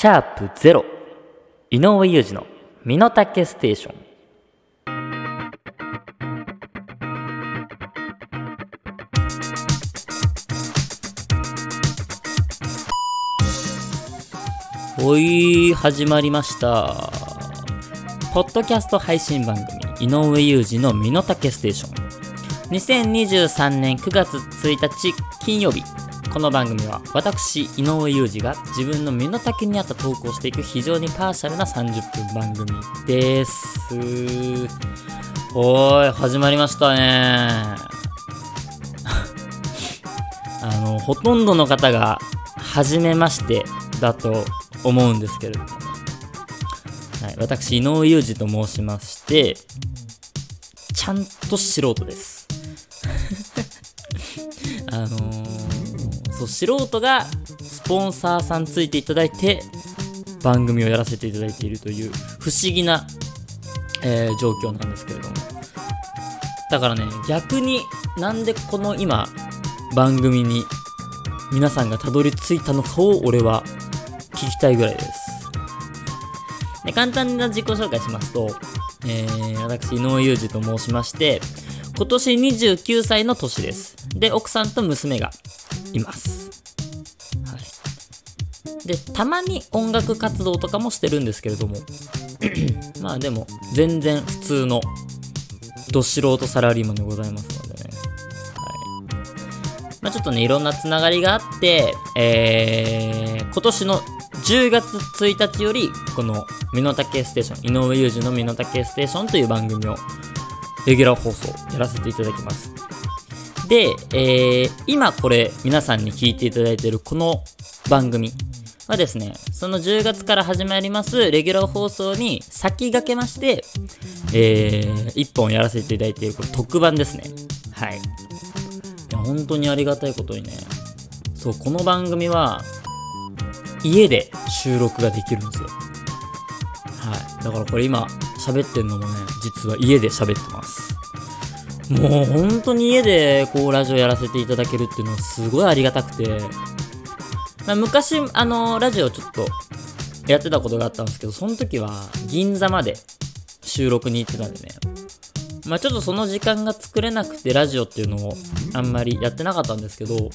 シャープゼロ。井上裕二の身の丈ステーション。おい始まりました。ポッドキャスト配信番組井上裕二の身の丈ステーション。2023年9月1日金曜日。この番組は私井上裕二が自分の身の丈に合った投稿をしていく非常にパーシャルな30分番組です。おーい始まりましたね。あのほとんどの方が初めましてだと思うんですけれども、はい、私井上裕二と申しましてちゃんと素人です。あのー、そう素人がスポンサーさんついていただいて番組をやらせていただいているという不思議な、えー状況なんですけれどもだからね逆になんでこの今番組に皆さんがたどり着いたのかを俺は聞きたいぐらいです。で簡単な自己紹介しますと、えー、私、井上裕二と申しまして、今年29歳の年です。で、奥さんと娘がいます。はい。で、たまに音楽活動とかもしてるんですけれども、まあでも、全然普通の、ど素人サラリーマンでございますのでね。はい。まあちょっとね、いろんなつながりがあって、えー、今年の10月1日より、この、身の丈ステーション、井上裕二の身の丈ステーションという番組を、レギュラー放送やらせていただきます。で、えー、今これ、皆さんに聞いていただいているこの番組はですね、その10月から始まりますレギュラー放送に先駆けまして、えー、1本やらせていただいているこれ特番ですね。はい。いや、本当にありがたいことにね、そう、この番組は、家で収録ができるんですよ。はい。だからこれ今喋ってんのもね、実は家で喋ってます。もう本当に家でこうラジオやらせていただけるっていうのはすごいありがたくて、まあ、昔、あの、ラジオちょっとやってたことがあったんですけど、その時は銀座まで収録に行ってたんでね。まあちょっとその時間が作れなくてラジオっていうのをあんまりやってなかったんですけど、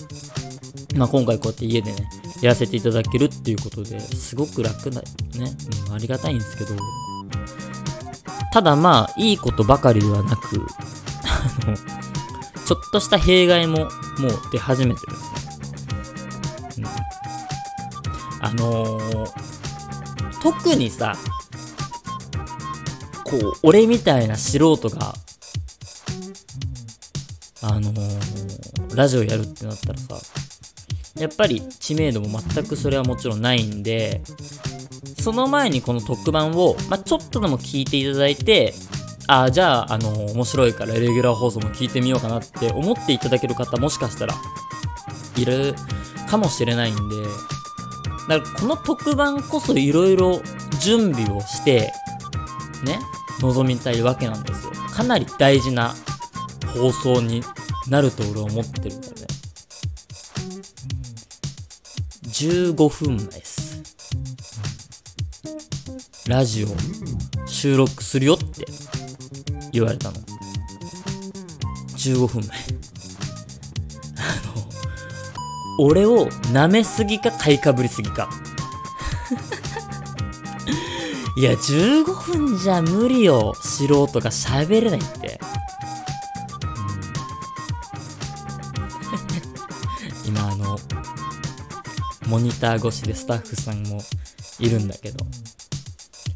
まあ今回こうやって家でね、やらせていただけるっていうことですごく楽だね、うん、ありがたいんですけど、ただまあいいことばかりではなく、の、ちょっとした弊害ももう出始めてるんですね。うん、あのー、特にさ、こう、俺みたいな素人が、あのー、ラジオやるってなったらさ、やっぱり知名度も全くそれはもちろんないんで、その前にこの特番を、まあ、ちょっとでも聞いていただいて、ああ、じゃあ、あの面白いからレギュラー放送も聞いてみようかなって思っていただける方もしかしたらいるかもしれないんで、だからこの特番こそいろいろ準備をして、ね、臨みたいわけなんですよ。かなり大事な放送になると俺は思ってるんだよね。15分前です。ラジオ収録するよって言われたの。15分前。あの、俺を舐めすぎか買いかぶりすぎか。いや、15分じゃ無理よ。素人が喋れないって。今、あの、モニター越しでスタッフさんもいるんだけど、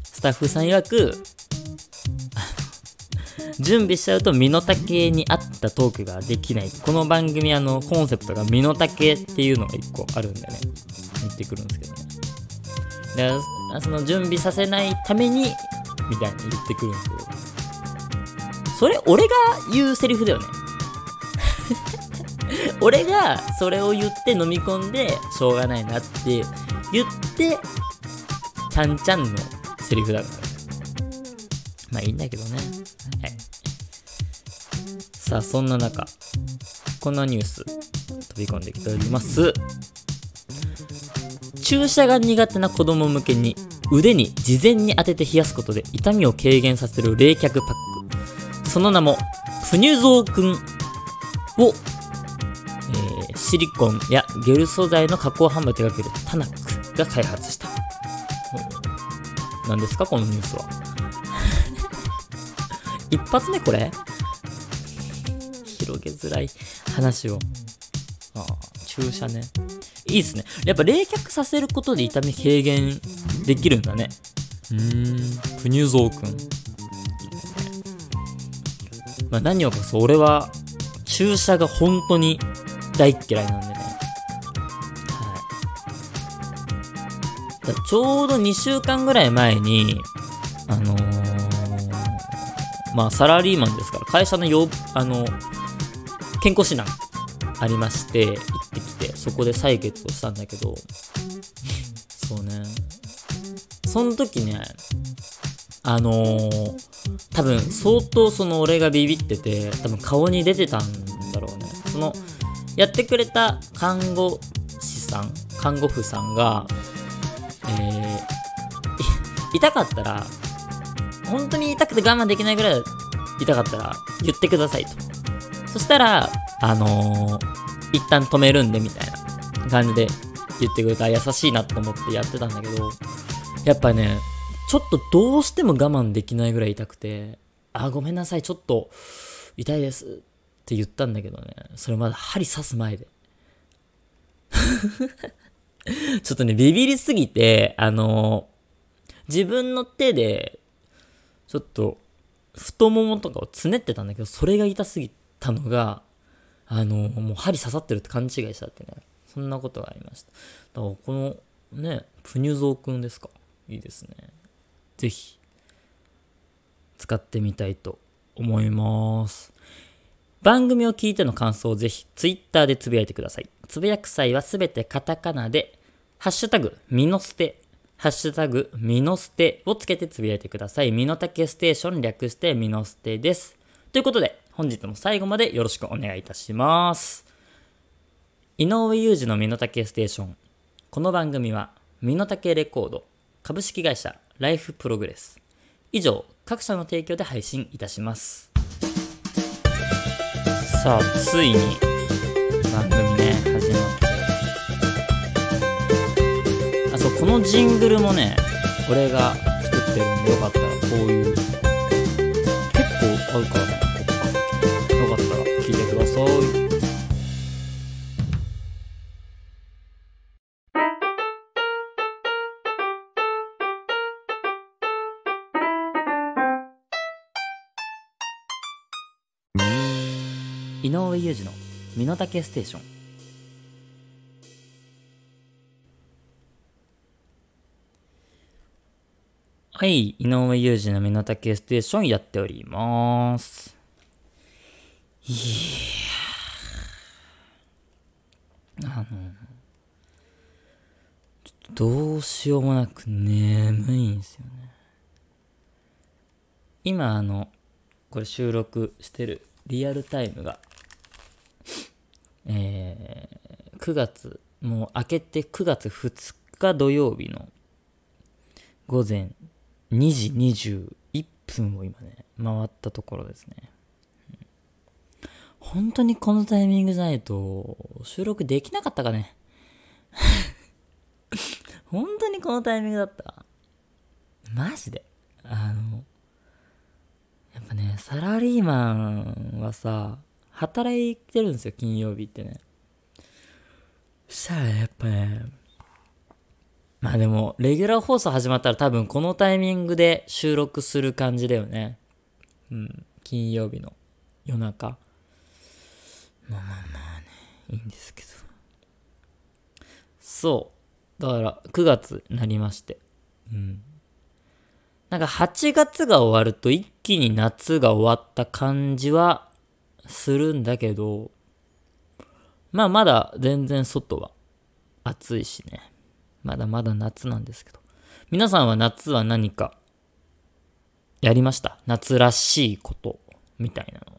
スタッフさん曰く、準備しちゃうと身の丈に合ったトークができない。この番組あの、コンセプトが身の丈っていうのが一個あるんでね、言ってくるんですけどね。で、その準備させないために、みたいに言ってくるんですけど。それ、俺が言うセリフだよね。俺がそれを言って飲み込んで、しょうがないなって言って、ちゃんちゃんのセリフだから。まあいいんだけどね。さあ、そんな中、こんなニュース飛び込んできております。注射が苦手な子供向けに腕に事前に当てて冷やすことで痛みを軽減させる冷却パック。その名も、プニュゾーくんを、えー、シリコンやゲル素材の加工販売を手掛けるタナックが開発した。何ですかこのニュースは。一発目これ？広げづらい話を。ああ、注射ね。いいっすね。やっぱ冷却させることで痛み軽減できるんだね。うーん、プニュゾーくん。いいですね。まあ何をかそう、俺は注射が本当に大っ嫌いなんでね。はい。だちょうど2週間ぐらい前に、あのー、まあサラリーマンですから、会社のよ、あの、健康診断ありまして、行ってきて、そこで採血をしたんだけど、そうね。その時ね、あのー、多分相当その俺がビビってて、多分顔に出てたんだろうね。その、やってくれた看護師さん、看護婦さんが、えー、痛かったら、本当に痛くて我慢できないぐらい痛かったら言ってくださいと。そしたら、あのー、一旦止めるんでみたいな感じで言ってくれた優しいなと思ってやってたんだけど、やっぱね、ちょっとどうしても我慢できないぐらい痛くて、あ、ごめんなさい、ちょっと痛いですって言ったんだけどね、それまだ針刺す前で。ちょっとね、ビビりすぎて、あのー、自分の手で、ちょっと、太ももとかをつねってたんだけど、それが痛すぎてたのが、あの、もう針刺さってるって勘違いしたってね、そんなことがありました。だからこの、ね、プニュゾーくんですか？いいですね。ぜひ、使ってみたいと思います。番組を聞いての感想をぜひ、ツイッターでつぶやいてください。つぶやく際はすべてカタカナで、ハッシュタグ、ミノステ、ハッシュタグ、ミノステをつけてつぶやいてください。ミノタケステーション略してミノステです。ということで、本日も最後までよろしくお願いいたします。井上裕二のミノタケステーション。この番組は、ミノタケレコード、株式会社ライフプログレス。以上、各社の提供で配信いたします。さあ、ついに番組ね、始まって。あ、そう、このジングルもね、俺が作ってるんでよかったらこういう、結構合うからね、さい。井上裕二の身の丈ステーションはい井上裕二の身の丈ステーションやっておりますいやあのちょっとどうしようもなく眠いんですよね今あのこれ収録してるリアルタイムがえー、9月、もう明けて9月2日土曜日の午前2時21分を今ね、回ったところですね。本当にこのタイミングじゃないと収録できなかったかね。本当にこのタイミングだった？マジで？あの、やっぱね、サラリーマンはさ、働いてるんですよ、金曜日ってね。そしたらやっぱね、まあでも、レギュラー放送始まったら多分このタイミングで収録する感じだよね。うん。金曜日の夜中。まあまあまあね、いいんですけど。そう。だから、9月になりまして。うん。なんか8月が終わると一気に夏が終わった感じはするんだけど、まあまだ全然外は暑いしね。まだまだ夏なんですけど。皆さんは夏は何かやりました？夏らしいことみたいなの。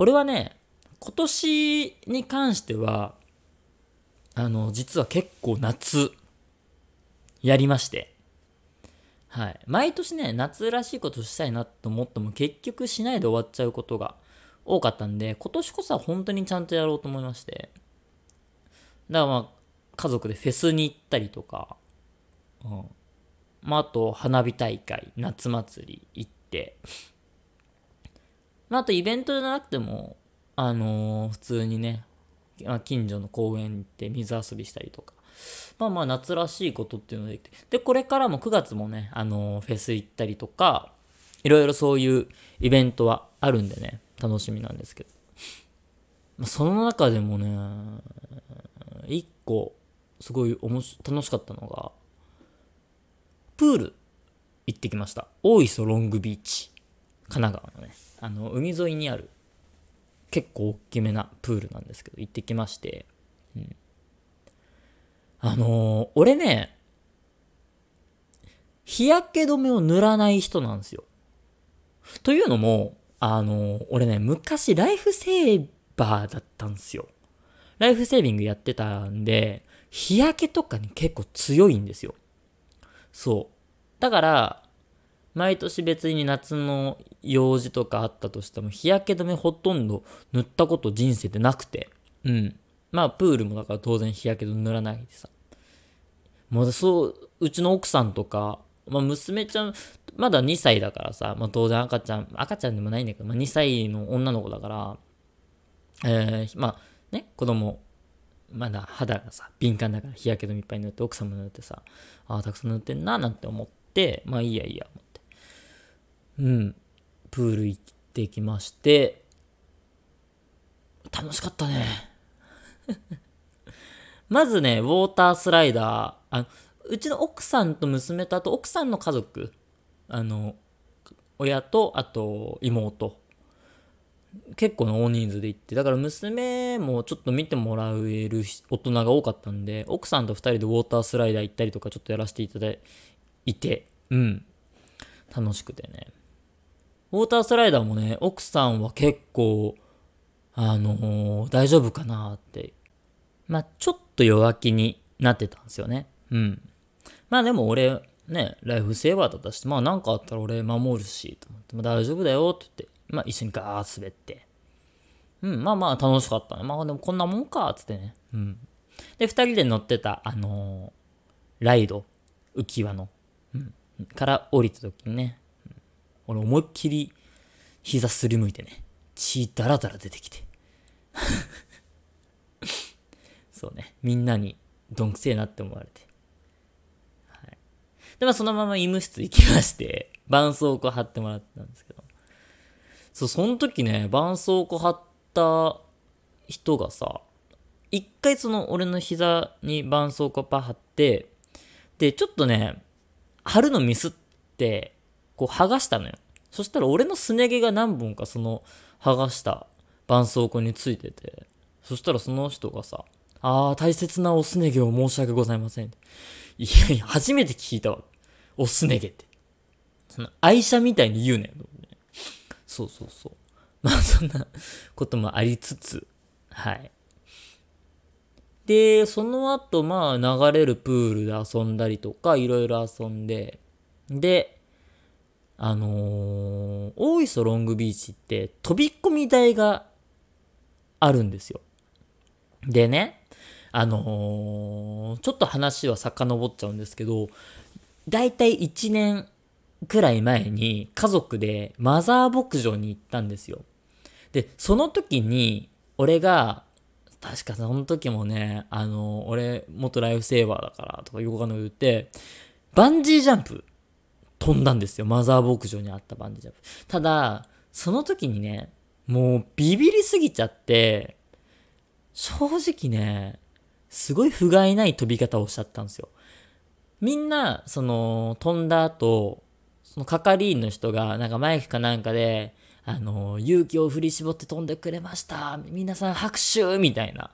俺はね、今年に関しては、あの、実は結構夏、やりまして。はい。毎年ね、夏らしいことしたいなと思っても結局しないで終わっちゃうことが多かったんで、今年こそは本当にちゃんとやろうと思いまして。だからまあ、家族でフェスに行ったりとか、うん。まあ、あと、花火大会、夏祭り行って、まあ、あとイベントじゃなくても、あのー普通にね、あ近所の公園行って水遊びしたりとか、まあまあ夏らしいことっていうのできて、で、これからも9月もね、あのーフェス行ったりとか、いろいろそういうイベントはあるんでね、楽しみなんですけど。まあ、その中でもね、一個、すごいおもし楽しかったのが、プール行ってきました。大磯ロングビーチ。神奈川のね、あの、海沿いにある、結構大きめなプールなんですけど、行ってきまして、うん。あのー俺ね、日焼け止めを塗らない人なんですよ。というのも、あのー俺ね、昔ライフセーバーだったんですよ。ライフセービングやってたんで、日焼けとかに結構強いんですよ。そう。だから、毎年別に夏の用事とかあったとしても、日焼け止めほとんど塗ったこと人生でなくて。うん。まあ、プールもだから当然日焼け止め塗らないでさ。もうそう、うちの奥さんとか、まあ、娘ちゃん、まだ2歳だからさ、まあ、当然赤ちゃん、赤ちゃんでもないんだけど、まあ、2歳の女の子だから、えー、まあ、ね、子供、まだ肌がさ、敏感だから日焼け止めいっぱい塗って、奥さんも塗ってさ、ああ、たくさん塗ってんな、なんて思って、まあいいやいいや。うん。プール行ってきまして、楽しかったね。まずね、ウォータースライダー、あうちの奥さんと娘と、あと奥さんの家族、あの、親と、あと妹、結構の大人数で行って、だから娘もちょっと見てもらえる大人が多かったんで、奥さんと二人でウォータースライダー行ったりとかちょっとやらせていただいて、うん。楽しくてね。ウォータースライダーもね、奥さんは結構、あのー大丈夫かなって。まあ、ちょっと弱気になってたんですよね。うん。まあでも俺、ね、ライフセーバーだったし、まあなんかあったら俺守るし、と思って、まあ大丈夫だよって言って、まあ一緒にガー滑って。うん、まあまあ楽しかったね。まあでもこんなもんか、つってね。うん。で、二人で乗ってた、あのーライド、浮き輪の、うん、から降りた時にね、俺思いっきり膝すりむいてね、血ダラダラ出てきて。そうね、みんなにどんくせえなって思われて。はい。で、まあそのまま医務室行きまして、絆創膏貼ってもらったんですけど。そう、その時ね、絆創膏貼った人がさ、一回その俺の膝に絆創膏パー貼って、で、ちょっとね、貼るのミスって、こう剥がしたのよ。そしたら俺のすね毛が何本かその剥がした絆創膏についてて、そしたらその人がさ、あー、大切なおすね毛を申し訳ございません。いやいや、初めて聞いたわ。おすね毛って。その愛車みたいに言うねん。そうそうそう。まあそんなこともありつつ、はい。で、その後、まあ流れるプールで遊んだりとか、いろいろ遊んで、で、あのー大磯ロングビーチって飛び込み台があるんですよ。でね、あのーちょっと話は遡っちゃうんですけど、だいたい1年くらい前に家族でマザー牧場に行ったんですよ。で、その時に俺が、確かその時もね、あのー俺元ライフセーバーだからとかよくわかんないこと言って、バンジージャンプ飛んだんですよ。マザー牧場にあったバンジージャンプ。ただ、その時にね、もうビビりすぎちゃって、正直ね、すごい不甲斐ない飛び方をしちゃったんですよ。みんな、その、飛んだ後、その係員の人が、なんかマイクかなんかで、あの、勇気を振り絞って飛んでくれました。皆さん拍手みたいな。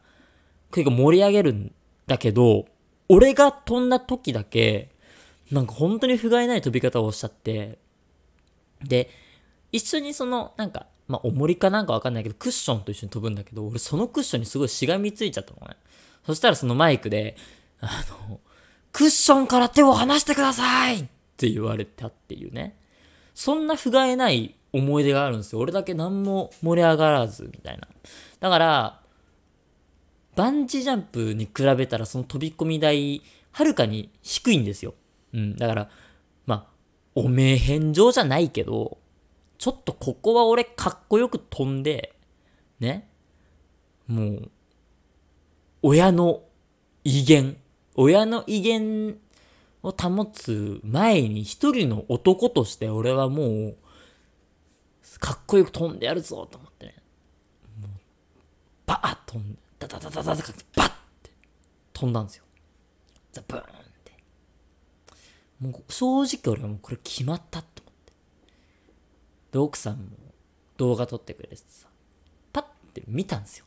結構盛り上げるんだけど、俺が飛んだ時だけ、なんか本当に不甲斐ない飛び方をしちゃって、で、一緒にその、なんか、まあ、重りかなんかわかんないけど、クッションと一緒に飛ぶんだけど、俺そのクッションにすごいしがみついちゃったのね。そしたらそのマイクで、あの、クッションから手を離してくださいって言われたっていうね。そんな不甲斐ない思い出があるんですよ。俺だけ何も盛り上がらず、みたいな。だから、バンジージャンプに比べたらその飛び込み台、はるかに低いんですよ。うん。だから、まあ、おめえ返上じゃないけど、ちょっとここは俺かっこよく飛んで、ね。もう、親の威厳、親の威厳を保つ前に一人の男として俺はもう、かっこよく飛んでやるぞと思ってね。もう、バーッ飛んで、ダダダダダダダバッって飛んだんですよ。ザブーンって。もう正直俺はもうこれ決まったと思って。で、奥さんも動画撮ってくれてさ、パッて見たんですよ。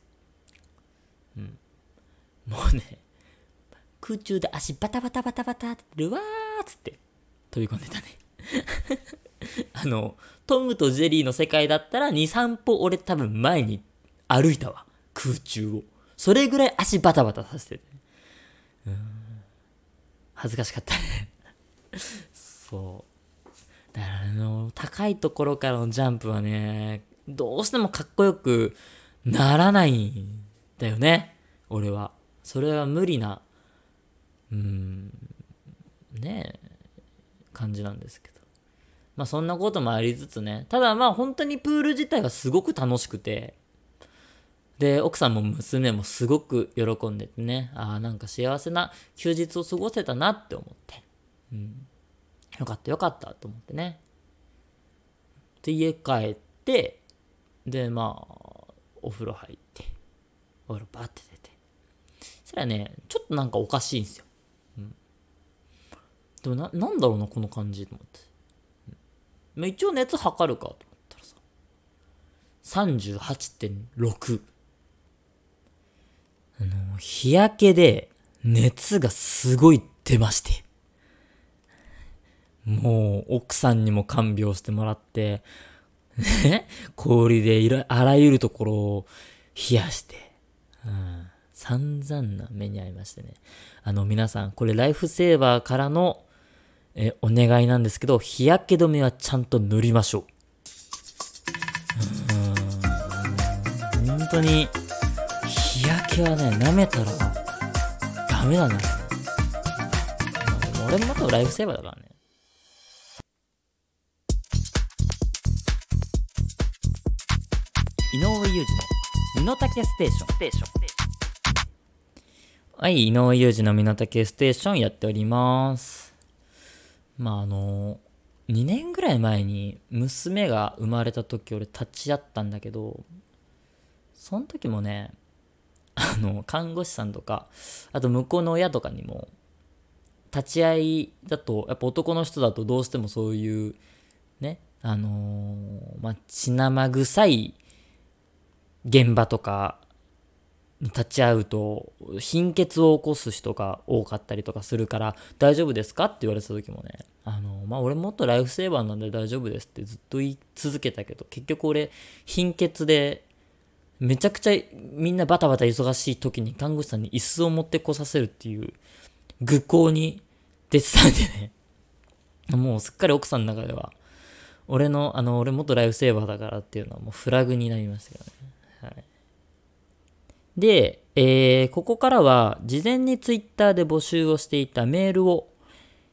うん。もうね、空中で足バタバタバタバタってるわーっつって飛び込んでたね あの、トムとジェリーの世界だったら2、3歩俺多分前に歩いたわ。空中を。それぐらい足バタバタさせてて。うん。恥ずかしかったねそう。だからあの、高いところからのジャンプはね、どうしてもかっこよくならないんだよね。俺は。それは無理な、うん、ねえ、感じなんですけど。まあそんなこともありつつね。ただまあ本当にプール自体はすごく楽しくて、で、奥さんも娘もすごく喜んでてね、ああ、なんか幸せな休日を過ごせたなって思って。うん。よかったよかったと思ってね。で、家帰って、で、まあ、お風呂入って、お風呂バーって出て。そしたらね、ちょっとなんかおかしいんですよ。うん。でもな、なんだろうな、この感じと思って。うん、一応熱測るかと思ったらさ、38.6。あの、日焼けで熱がすごい出まして。もう、奥さんにも看病してもらって、ね、氷でいろ、あらゆるところを冷やして、うん、散々な目に遭いましてね。あの、皆さん、これライフセーバーからの、え、お願いなんですけど、日焼け止めはちゃんと塗りましょう。うん、本当に、日焼けはね、舐めたらダメだね。俺もまたライフセーバーだからね。井上裕二の身の丈ステーション。ステーション。はい、井上裕二の身の丈ステーションやっております。まああの、2年ぐらい前に娘が生まれた時俺立ち会ったんだけど、その時もね、あの、看護師さんとか、あと向こうの親とかにも、立ち会いだと、やっぱ男の人だとどうしてもそういう、ね、あのー、まあ、血生臭い現場とか立ち会うと、貧血を起こす人が多かったりとかするから、大丈夫ですかって言われた時もね、あの、まあ、俺もっとライフセーバーなんで大丈夫ですってずっと言い続けたけど、結局俺、貧血でめちゃくちゃみんなバタバタ忙しい時に看護師さんに椅子を持ってこさせるっていう愚行に出てたんでね。もうすっかり奥さんの中では、俺の、あの、俺元ライフセーバーだからっていうのはもうフラグになりましたけどね。で、えー、ここからは事前にツイッターで募集をしていたメールを、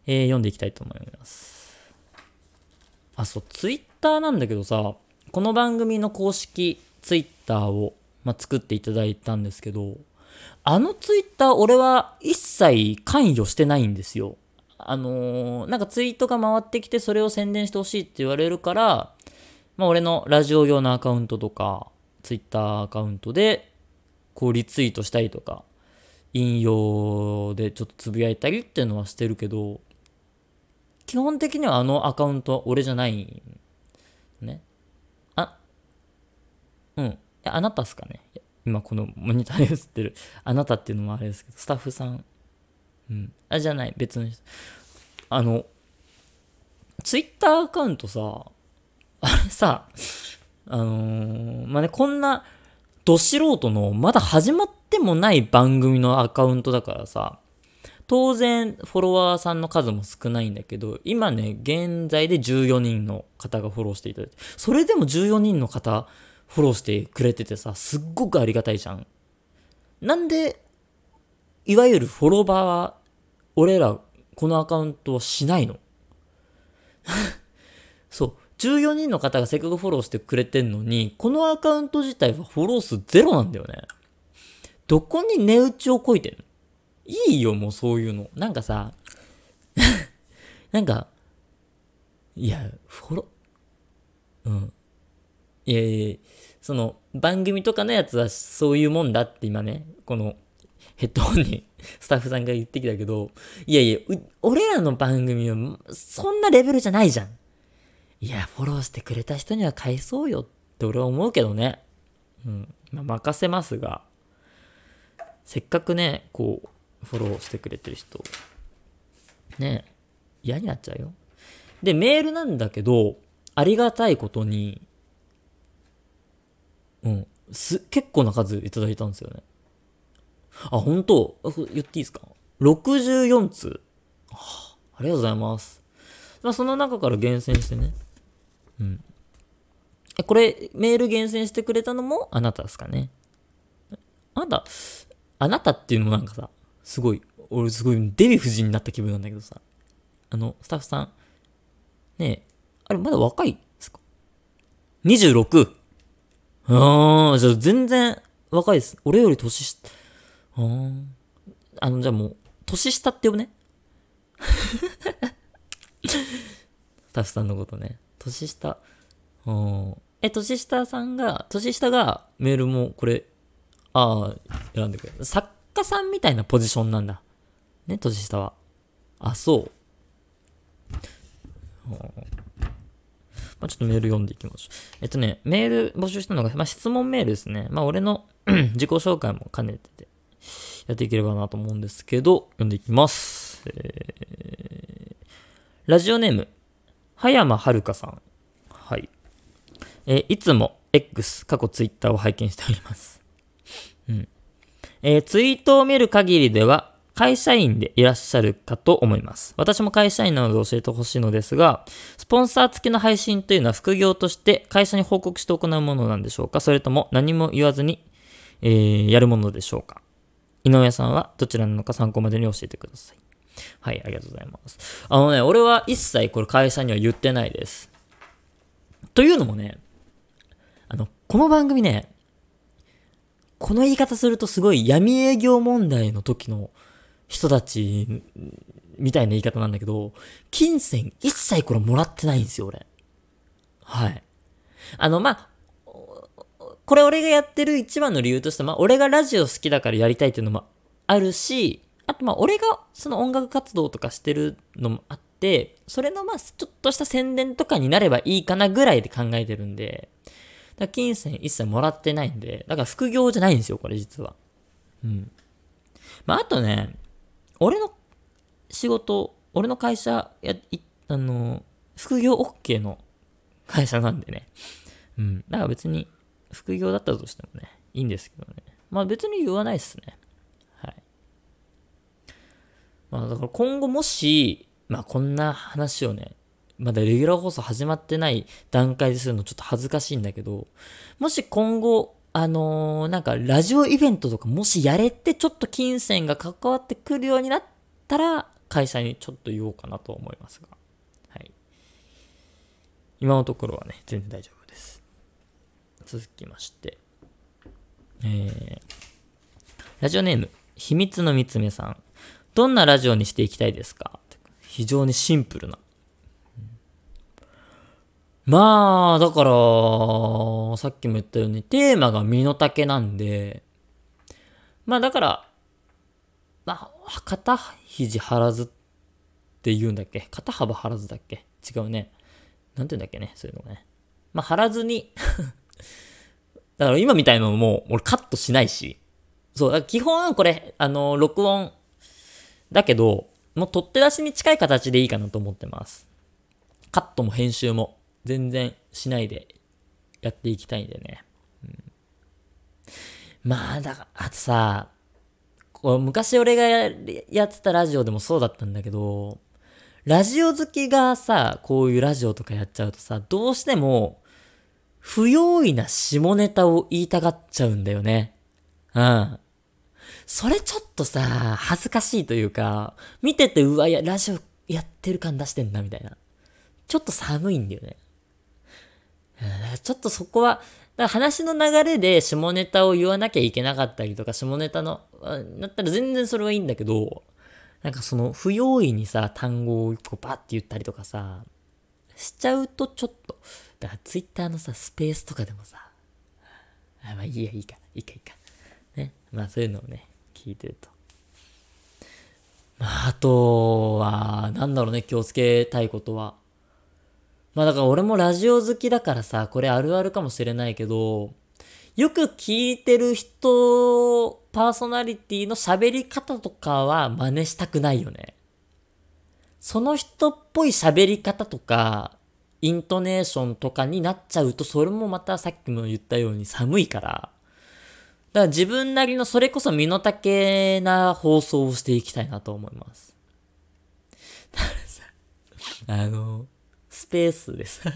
えー、読んでいきたいと思います。あ、そう、ツイッターなんだけどさ、この番組の公式ツイッターを、まあ、作っていただいたんですけど、あのツイッター俺は一切関与してないんですよ。あのー、なんかツイートが回ってきてそれを宣伝してほしいって言われるから、まあ俺のラジオ用のアカウントとか、ツイッターアカウントで、こうリツイートしたりとか、引用でちょっとつぶやいたりっていうのはしてるけど、基本的にはあのアカウントは俺じゃないね。あうん。あなたっすかね？今このモニターで映ってる。あなたっていうのもあれですけど、スタッフさん。うん。あ、じゃない、別の人。あの、ツイッターアカウントさ、あれさ、あのー、まあ、ね、こんな、ど素人の、まだ始まってもない番組のアカウントだからさ、当然フォロワーさんの数も少ないんだけど、今ね、現在で14人の方がフォローしていただいて、それでも14人の方フォローしてくれててさ、すっごくありがたいじゃん。なんで、いわゆるフォロバーは、俺ら、このアカウントはしないの？そう。14人の方がせっかくフォローしてくれてんのに、このアカウント自体はフォロー数ゼロなんだよね。どこに値打ちをこいてんの？いいよ、もうそういうの。なんかさ、なんか、いや、フォロ、うん。いやいやその、番組とかのやつはそういうもんだって今ね、この、ヘッドホンに スタッフさんが言ってきたけど、いやいや、俺らの番組はそんなレベルじゃないじゃん。いや、フォローしてくれた人には返そうよって俺は思うけどね。うん。まあ、任せますが、せっかくね、こう、フォローしてくれてる人、ね、嫌になっちゃうよ。で、メールなんだけど、ありがたいことに、うん、す、結構な数いただいたんですよね。あ、本当？言っていいですか ?64 通。はあありがとうございます。まあ、その中から厳選してね。うん。え、これ、メール厳選してくれたのもあなたですかね？あなた、あなたっていうのもなんかさ、すごい、俺すごいデヴィ夫人になった気分なんだけどさ、あの、スタッフさん、ねえ、あれ、まだ若いですか ?26! ああ、じゃあ全然若いです。俺より年下、ああの、じゃあもう、年下って呼ぶね。スタッフさんのことね。年下。え、年下さんが、年下がメールもこれ、ああ、選んでくれる。作家さんみたいなポジションなんだ。ね、年下は。あ、そう。まあ、ちょっとメール読んでいきましょう。えっとね、メール募集したのが、まあ、質問メールですね。まあ、俺の 自己紹介も兼ねてて、やっていければなと思うんですけど、読んでいきます。えー、ラジオネーム、葉山遥さん。はい。えー、いつも X、過去 Twitter を拝見しております。うん。えー、ツイートを見る限りでは、会社員でいらっしゃるかと思います。私も会社員なので教えてほしいのですが、スポンサー付きの配信というのは副業として会社に報告して行うものなんでしょうか？それとも何も言わずに、えー、やるものでしょうか？井上さんはどちらなのか参考までに教えてください。はい、ありがとうございます。あのね、俺は一切これ会社には言ってないです。というのもね、あの、この番組ね、この言い方するとすごい闇営業問題の時の人たちみたいな言い方なんだけど、金銭一切これもらってないんですよ、俺。はい。あの、まあ、これ俺がやってる一番の理由としては、まあ、俺がラジオ好きだからやりたいっていうのもあるし、あとまあ、俺がその音楽活動とかしてるのもあって、それのまあ、ちょっとした宣伝とかになればいいかなぐらいで考えてるんで、だ金銭一切もらってないんで、だから副業じゃないんですよ、これ実は。うん。まあ、あとね、俺の仕事、俺の会社、や、い、あの、副業 OK の会社なんでね。うん。だから別に、副業だったとしてもね、いいんですけどね。まあ別に言わないっすね。まあだから今後もし、まあこんな話をね、まだレギュラー放送始まってない段階でするのちょっと恥ずかしいんだけど、もし今後、あのー、なんかラジオイベントとかもしやれてちょっと金銭が関わってくるようになったら、会社にちょっと言おうかなと思いますが。はい。今のところはね、全然大丈夫です。続きまして。えー、ラジオネーム、秘密のみつめさん。どんなラジオにしていきたいですか？非常にシンプルなまあ、だから、さっきも言ったように、テーマが身の丈なんで、まあだから、まあ、肩肘張らずって言うんだっけ？肩幅張らずだっけ？違うね。なんて言うんだっけね？そういうのがね。まあ、張らずに だから今みたいなのも、俺カットしないし。そう、基本これ、あの、録音だけど、もう取って出しに近い形でいいかなと思ってます。カットも編集も。全然しないでやっていきたいんでね。うん、まあ、だから、あとさ、こう昔俺がやってたラジオでもそうだったんだけど、ラジオ好きがさ、こういうラジオとかやっちゃうとさ、どうしても、不用意な下ネタを言いたがっちゃうんだよね。うん。それちょっとさ、恥ずかしいというか、見てて、うわ、や、ラジオやってる感出してんな、みたいな。ちょっと寒いんだよね。ちょっとそこは、だから話の流れで下ネタを言わなきゃいけなかったりとか、下ネタの、だったら全然それはいいんだけど、なんかその不用意にさ、単語をこうバッて言ったりとかさ、しちゃうとちょっと、だからツイッターのさ、スペースとかでもさ、あまあいいや、いいか、いいか、いいか。ね。まあそういうのをね、聞いてると。まああとは、なんだろうね、気をつけたいことは。まあだから俺もラジオ好きだからさ、これあるあるかもしれないけど、よく聞いてる人、パーソナリティの喋り方とかは真似したくないよね。その人っぽい喋り方とか、イントネーションとかになっちゃうと、それもまたさっきも言ったように寒いから、だから自分なりのそれこそ身の丈な放送をしていきたいなと思います。だからさ、あの、スペースでさ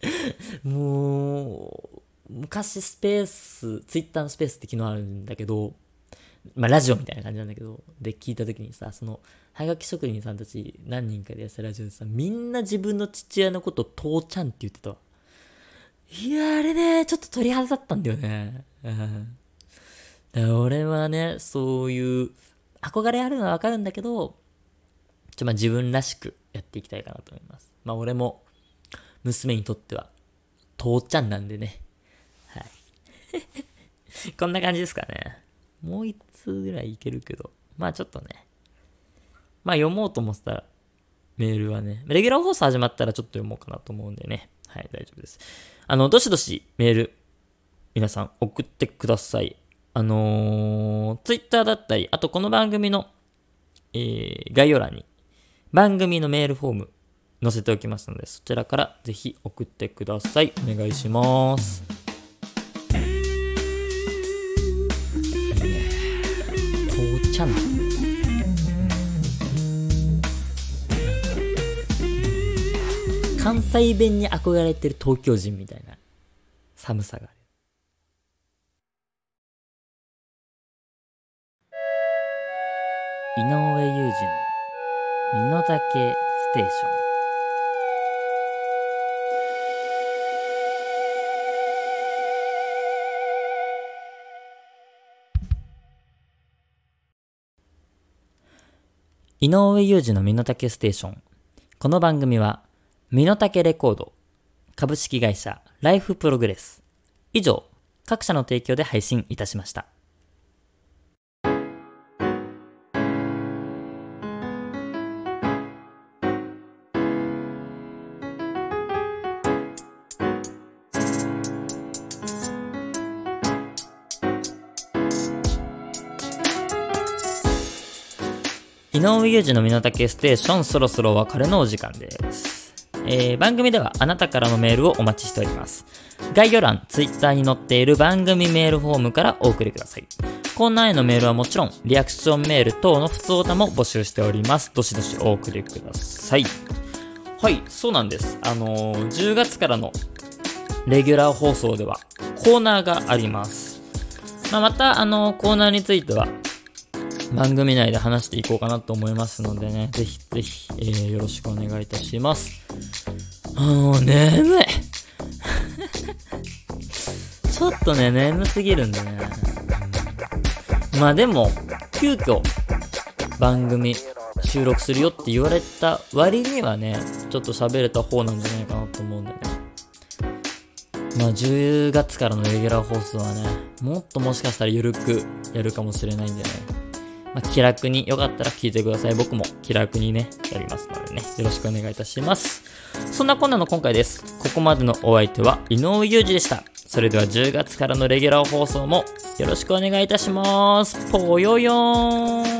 もう、昔スペース、ツイッターのスペースって機能あるんだけど、まあラジオみたいな感じなんだけど、で聞いた時にさ、その、はがき職人さんたち何人かでやってたラジオでさ、みんな自分の父親のことを父ちゃんって言ってたわ。いや、あれね、ちょっと鳥肌立ったんだよね。うん。だから俺はね、そういう、憧れあるのはわかるんだけど、ちょ、まあ自分らしくやっていきたいかなと思います。まあ俺も、娘にとっては、父ちゃんなんでね。はい。こんな感じですかね。もう一通ぐらいいけるけど、まあちょっとね。まあ読もうと思ったら、メールはね、レギュラー放送始まったらちょっと読もうかなと思うんでね。はい、大丈夫です。あの、どしどしメール、皆さん送ってください。あのー、ツイッターだったり、あとこの番組の、えー、概要欄に、番組のメールフォーム載せておきますので、そちらからぜひ送ってください。お願いします。父ちゃん関西弁に憧れてる東京人みたいな寒さがある。井上裕二の身の丈ステーション。井上裕二の身の丈ステーション。この番組は、身の丈レコード、株式会社、ライフプログレス。以上、各社の提供で配信いたしました。井上裕二の身の丈ステーションそろそろお別れのお時間です。えー、番組ではあなたからのメールをお待ちしております。概要欄、ツイッターに載っている番組メールフォームからお送りください。コーナーへのメールはもちろん、リアクションメール等の普通歌も募集しております。どしどしお送りください。はい、そうなんです。あのー、10月からのレギュラー放送ではコーナーがあります。まあ、また、あの、コーナーについては番組内で話していこうかなと思いますのでね、ぜひぜひ、えー、よろしくお願いいたします。もう眠い ちょっとね、眠すぎるんでね。まあでも、急遽、番組収録するよって言われた割にはね、ちょっと喋れた方なんじゃないかなと思うんでね。まあ10月からのレギュラー放送はね、もっともしかしたら緩くやるかもしれないんでね。まあ、気楽によかったら聞いてください。僕も気楽にね、やりますのでね、よろしくお願いいたします。そんなこんなの今回です。ここまでのお相手は井上裕二でした。それでは10月からのレギュラー放送もよろしくお願いいたします。ぽよよーん。